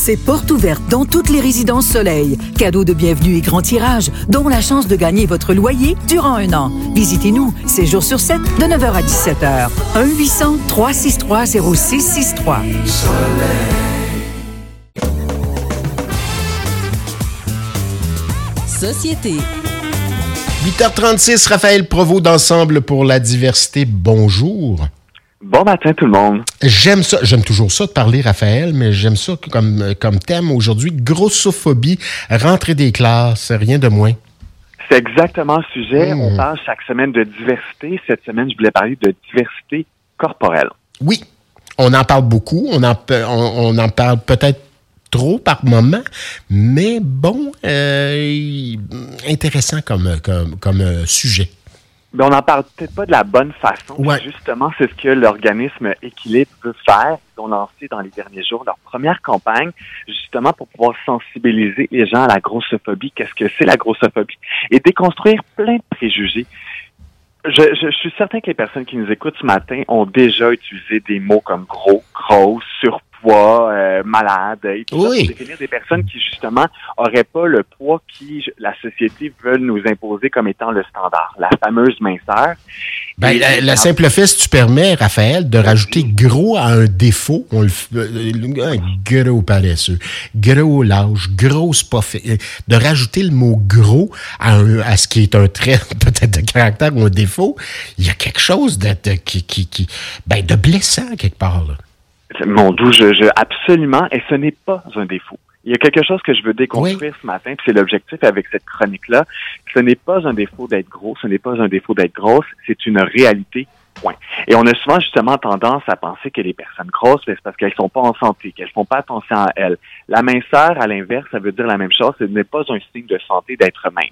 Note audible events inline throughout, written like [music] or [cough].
c'est porte ouverte dans toutes les résidences Soleil. Cadeau de bienvenue et grand tirage, dont la chance de gagner votre loyer durant un an. Visitez-nous, 7 jours sur 7, de 9h à 17h. 1-800-363-0663. Société. 8h36, Raphaël Provost d'Ensemble pour la diversité. Bonjour. Bon matin tout le monde. J'aime ça, j'aime toujours ça de parler, Raphaël, mais j'aime ça comme, comme thème aujourd'hui. Grossophobie, rentrée des classes, rien de moins. C'est exactement le sujet. Hmm. On parle chaque semaine de diversité. Cette semaine, je voulais parler de diversité corporelle. Oui, on en parle beaucoup. On en, on en parle peut-être trop par moment, mais bon, euh, intéressant comme, comme, comme euh, sujet. Mais on n'en parle peut-être pas de la bonne façon. Ouais. Justement, c'est ce que l'organisme Équilibre veut faire. Ils ont lancé dans les derniers jours leur première campagne, justement pour pouvoir sensibiliser les gens à la grossophobie. Qu'est-ce que c'est la grossophobie? Et déconstruire plein de préjugés. Je, je- je suis certain que les personnes qui nous écoutent ce matin ont déjà utilisé des mots comme gros, grosse, surpoids, euh, malade, et tout ça Oui. pour définir des personnes qui justement auraient pas le poids qui la société veut nous imposer comme étant le standard, la fameuse minceur. Ben, la, la simple fait, si tu permets, Raphaël, de rajouter gros à un défaut, on le, euh, un gros paresseux, gros lâche, grosse pas fait, euh, de rajouter le mot gros à, un- à ce qui est un trait [laughs] peut-être de caractère ou un défaut, il y a quelque chose de, de- qui, qui, qui- ben, de blessant quelque part. Là. Mon doux, je, je, absolument, et ce n'est pas un défaut. Il y a quelque chose que je veux déconstruire ce matin, puis c'est l'objectif avec cette chronique-là. Ce n'est pas un défaut d'être gros, ce n'est pas un défaut d'être grosse, c'est une réalité. Point. Et on a souvent justement tendance à penser que les personnes grosses, ben, c'est parce qu'elles sont pas en santé, qu'elles font pas attention à elles. La minceur, à l'inverse, ça veut dire la même chose. Ce n'est pas un signe de santé d'être mince.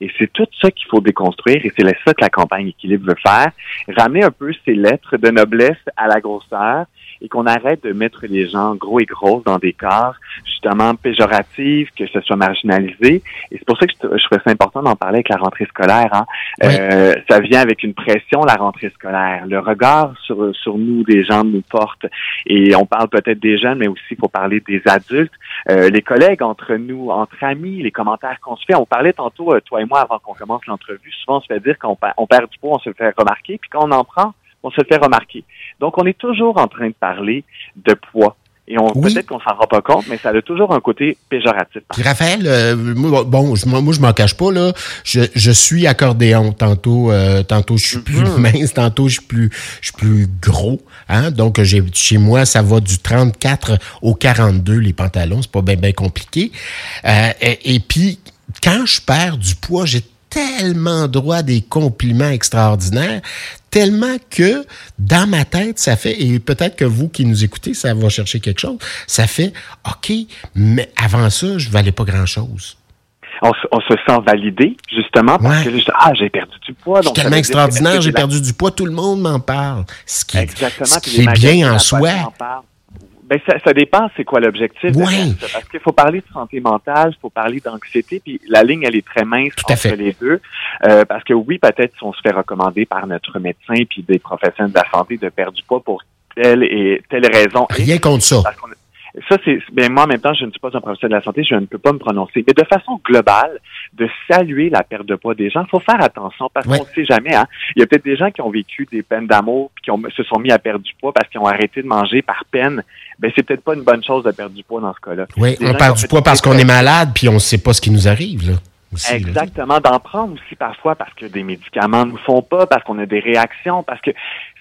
Et c'est tout ça qu'il faut déconstruire et c'est ça que la campagne Équilibre veut faire. Ramener un peu ces lettres de noblesse à la grosseur et qu'on arrête de mettre les gens gros et grosses dans des corps justement péjoratifs, que ce soit marginalisé. Et c'est pour ça que je, je trouvais ça important d'en parler avec la rentrée scolaire. Hein. Oui. Euh, ça vient avec une pression, la rentrée scolaire. Le regard sur, sur nous, des gens nous porte. Et on parle peut-être des jeunes, mais aussi il faut parler des adultes, euh, les collègues entre nous, entre amis, les commentaires qu'on se fait. On parlait tantôt, euh, toi et moi, avant qu'on commence l'entrevue, souvent on se fait dire qu'on on perd du poids, on se le fait remarquer, puis quand on en prend, on se le fait remarquer. Donc on est toujours en train de parler de poids. Et on Oui. peut-être qu'on s'en rend pas compte, mais ça a toujours un côté péjoratif. Puis Raphaël, euh, moi, bon, je, m'en- moi je m'en cache pas là. Je, je suis accordéon. Tantôt, euh, tantôt je suis plus mince, tantôt je suis plus, je suis plus gros. Hein? Donc j'ai chez moi ça va du 34 au 42 les pantalons. C'est pas bien bien compliqué. Euh, et, et puis quand je perds du poids, j'ai tellement droit à des compliments extraordinaires, tellement que dans ma tête, ça fait, et peut-être que vous qui nous écoutez, ça va chercher quelque chose, ça fait, OK, mais avant ça, je valais pas grand-chose. On, se- on se sent validé, justement, parce Ouais. que ah, j'ai perdu du poids. Donc tellement extraordinaire, j'ai perdu du poids, tout le monde m'en parle. Ce qui, Exactement. ce puis qui les est bien en soi. Ben, ça, ça dépend, c'est quoi l'objectif. Ça, Parce qu'il faut parler de santé mentale, il faut parler d'anxiété, puis la ligne, elle est très mince Tout entre les deux. Euh, parce que oui, peut-être si on se fait recommander par notre médecin puis des professionnels de la santé de perdre du poids pour telle et telle raison. Rien contre ça. parce ça, c'est, ben moi, en même temps, je ne suis pas un professionnel de la santé, je ne peux pas me prononcer. Mais de façon globale, de saluer la perte de poids des gens, faut faire attention parce Ouais. qu'on ne sait jamais, hein. Il y a peut-être des gens qui ont vécu des peines d'amour puis qui ont, se sont mis à perdre du poids parce qu'ils ont arrêté de manger par peine. Ben, c'est peut-être pas une bonne chose de perdre du poids dans ce cas-là. Oui, Des on perd du poids parce qu'on est malade, puis on ne sait pas ce qui nous arrive, là. Exactement, d'en prendre aussi parfois parce que des médicaments ne nous font pas, parce qu'on a des réactions, parce que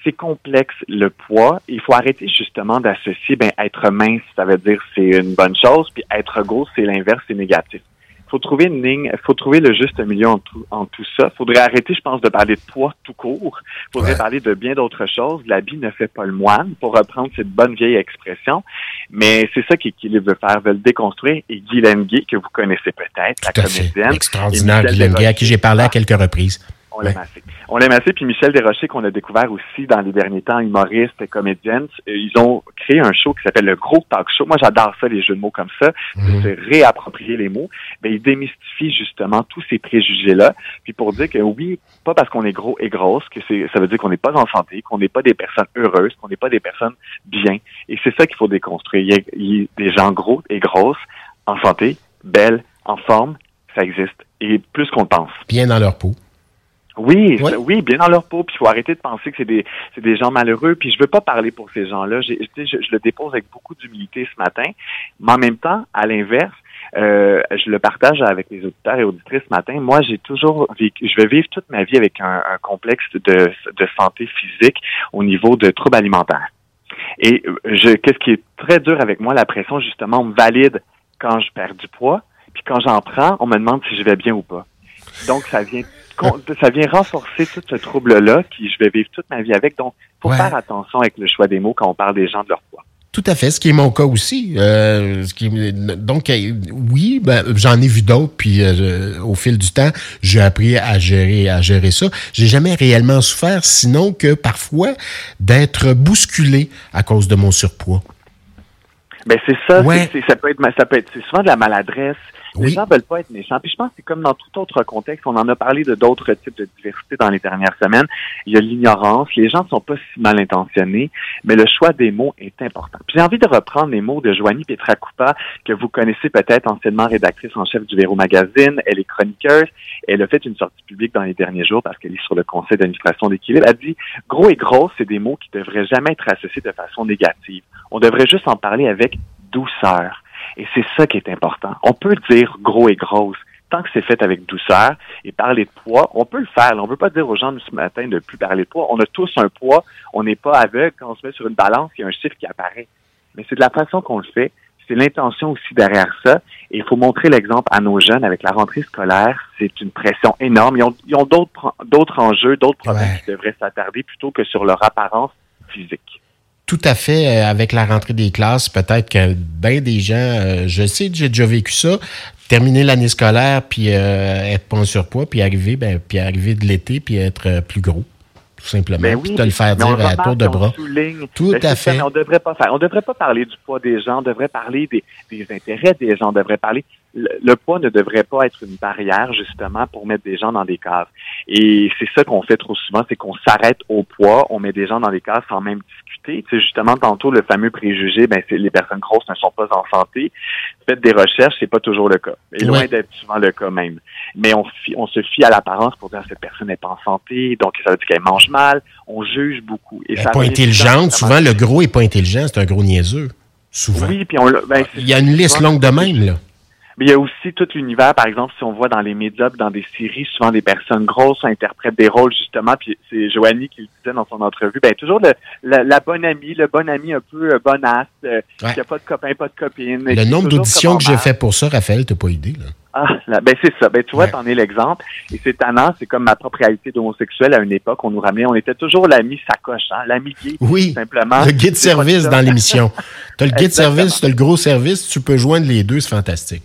c'est complexe le poids. Il faut arrêter justement d'associer ben être mince, ça veut dire c'est une bonne chose, puis être gros, c'est l'inverse, c'est négatif. Il faut trouver une ligne, faut trouver le juste milieu en tout, en tout ça. Il faudrait arrêter, je pense, de parler de poids tout court. Il faudrait Ouais. parler de bien d'autres choses. L'habit ne fait pas le moine, pour reprendre cette bonne vieille expression. Mais c'est ça qu'Équilibre veut faire, veut le déconstruire. Et Guylaine Gay, que vous connaissez peut-être, la fait. comédienne, Extraordinaire, Guylaine Gay, à qui j'ai parlé à quelques reprises. On l'aime assez. On l'aime assez. Puis Michel Desrochers, qu'on a découvert aussi dans les derniers temps, humoriste, comédienne, euh, ils ont créé un show qui s'appelle le Gros Talk Show. Moi, j'adore ça, les jeux de mots comme ça, de se réapproprier les mots. Mais ils démystifient justement tous ces préjugés-là. Puis pour dire que oui, pas parce qu'on est gros et grosse que c'est, ça veut dire qu'on n'est pas en santé, qu'on n'est pas des personnes heureuses, qu'on n'est pas des personnes bien. Et c'est ça qu'il faut déconstruire. Il y, a, des gens gros et grosses, en santé, belles, en forme, ça existe. Et plus qu'on pense. Bien dans leur peau. Oui, oui, bien dans leur peau. Puis il faut arrêter de penser que c'est des, c'est des gens malheureux. Puis je veux pas parler pour ces gens-là. Je, je, je le dépose avec beaucoup d'humilité ce matin. Mais en même temps, à l'inverse, euh, je le partage avec les auditeurs et auditrices ce matin. Moi, j'ai toujours vécu, je vais vivre toute ma vie avec un, un complexe de, de santé physique au niveau de troubles alimentaires. Et je, qu'est-ce qui est très dur avec moi, la pression, justement, on me valide quand je perds du poids, puis quand j'en prends, on me demande si je vais bien ou pas. Donc, ça vient ça vient renforcer tout ce trouble-là qui je vais vivre toute ma vie avec. Donc, faut faire attention avec le choix des mots quand on parle des gens de leur poids. Tout à fait, ce qui est mon cas aussi. Euh, ce qui, donc, oui, ben, j'en ai vu d'autres, puis euh, au fil du temps, j'ai appris à gérer, à gérer ça. J'ai jamais réellement souffert, sinon que parfois d'être bousculé à cause de mon surpoids. Ben c'est ça, ça peut être, ça peut être, c'est souvent de la maladresse, les gens veulent pas être méchants. Puis je pense que c'est comme dans tout autre contexte, on en a parlé de d'autres types de diversité dans les dernières semaines. Il y a l'ignorance, les gens ne sont pas si mal intentionnés, mais le choix des mots est important. Puis j'ai envie de reprendre les mots de Joanie Pietracoupa, que vous connaissez peut-être anciennement rédactrice en chef du Véro Magazine. Elle est chroniqueuse. Elle a fait une sortie publique dans les derniers jours parce qu'elle est sur le conseil d'administration d'équilibre. Elle dit, gros et gros, c'est des mots qui devraient jamais être associés de façon négative. On devrait juste en parler avec douceur. Et c'est ça qui est important. On peut dire gros et grosse tant que c'est fait avec douceur et parler de poids, on peut le faire. On ne veut pas dire aux gens ce matin de plus parler de poids. On a tous un poids. On n'est pas aveugle. Quand on se met sur une balance, il y a un chiffre qui apparaît. Mais c'est de la façon qu'on le fait. C'est l'intention aussi derrière ça. Et il faut montrer l'exemple à nos jeunes avec la rentrée scolaire. C'est une pression énorme. Ils ont, d'autres enjeux, d'autres problèmes qui devraient s'attarder plutôt que sur leur apparence physique tout à fait euh, avec la rentrée des classes. Peut-être que bien des gens, euh, je sais, j'ai déjà vécu ça, terminer l'année scolaire, puis euh, être pas en surpoids, puis arriver, ben, puis arriver de l'été, puis être plus gros. Tout simplement. Ben oui, te le faire dire à tour de bras. Tout ben, à fait. on devrait pas faire. On devrait pas parler du poids des gens. On devrait parler des, des intérêts des gens. On devrait parler. Le, poids ne devrait pas être une barrière justement pour mettre des gens dans des cases. Et c'est ça qu'on fait trop souvent, c'est qu'on s'arrête au poids, on met des gens dans des cases sans même discuter. Tu sais, justement, tantôt le fameux préjugé, ben c'est les personnes grosses ne sont pas en santé. Faites des recherches, c'est pas toujours le cas. Et loin d'être souvent le cas même. Mais on, on se fie à l'apparence pour dire que cette personne n'est pas en santé, donc ça veut dire qu'elle mange mal. On juge beaucoup. Et ça pas intelligente. Souvent, le gros est pas intelligent, c'est un gros niaiseux. Souvent. Oui, puis on ben, Il y a une liste longue de même, là. Mais il y a aussi tout l'univers, par exemple, si on voit dans les médias, dans des séries, souvent des personnes grosses interprètent des rôles justement. Puis c'est Joanie qui le disait dans son entrevue. Ben toujours le, la, bonne amie, le bon ami un peu euh, bonasse, euh, qui a pas de copain, pas de copine. Le nombre d'auditions que j'ai fait pour ça, Raphaël, t'as pas idée là. Ah, ben c'est ça. Ben tu vois, t'en es l'exemple. Et c'est tannant, c'est comme ma propre réalité d'homosexuel à une époque, on nous ramenait, on était toujours l'ami sacoche, hein, l'ami gay. Oui, simplement. Le guide service dans l'émission. T'as le guide [laughs] service, t'as le gros service, tu peux joindre les deux, c'est fantastique.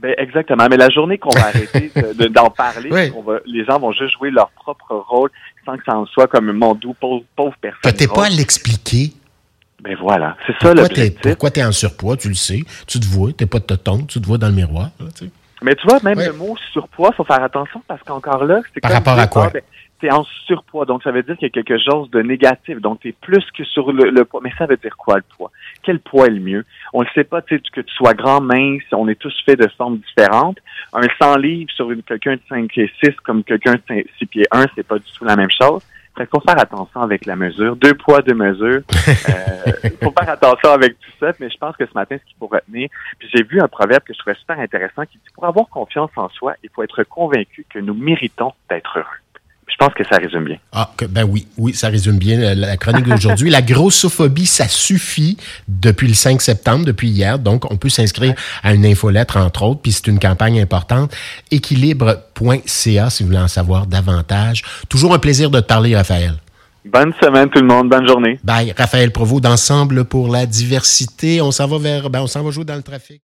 Ben exactement. Mais la journée qu'on va arrêter d'en parler, [laughs] les gens vont juste jouer leur propre rôle sans que ça en soit comme un mondou pauvre, pauvre personne. T'es pas à l'expliquer. Ben voilà, c'est ça l'objectif. Pourquoi t'es en surpoids, tu le sais, tu te vois, t'es pas de tonne, tu te vois dans le miroir. Mais tu vois, même le mot surpoids, faut faire attention parce qu'encore là, c'est Par rapport à quoi? Ah, ben, t'es en surpoids, donc ça veut dire qu'il y a quelque chose de négatif. Donc, t'es plus que sur le, poids. Mais ça veut dire quoi, le poids? Quel poids est le mieux? On ne sait pas, tu sais, que tu sois grand, mince, on est tous faits de formes différentes. Un 100 livres sur quelqu'un de 5 pieds 6 comme quelqu'un de 6 pieds 1, c'est pas du tout la même chose. Il faut faire attention avec la mesure. Deux poids, deux mesures. Il [laughs] euh, faut faire attention avec tout ça. Mais je pense que ce matin, ce qu'il faut retenir, puis j'ai vu un proverbe que je trouvais super intéressant qui dit, pour avoir confiance en soi, il faut être convaincu que nous méritons d'être heureux. Je pense que ça résume bien. Ah, ben oui, oui, ça résume bien la chronique d'aujourd'hui. la grossophobie, ça suffit depuis le 5 septembre, depuis hier. Donc, on peut s'inscrire à une infolettre, entre autres, puis c'est une campagne importante. Équilibre.ca, si vous voulez en savoir davantage. Toujours un plaisir de te parler, Raphaël. Bonne semaine tout le monde, bonne journée. Bye, Raphaël Provost d'Ensemble pour la diversité. On s'en va vers, ben on s'en va jouer dans le trafic.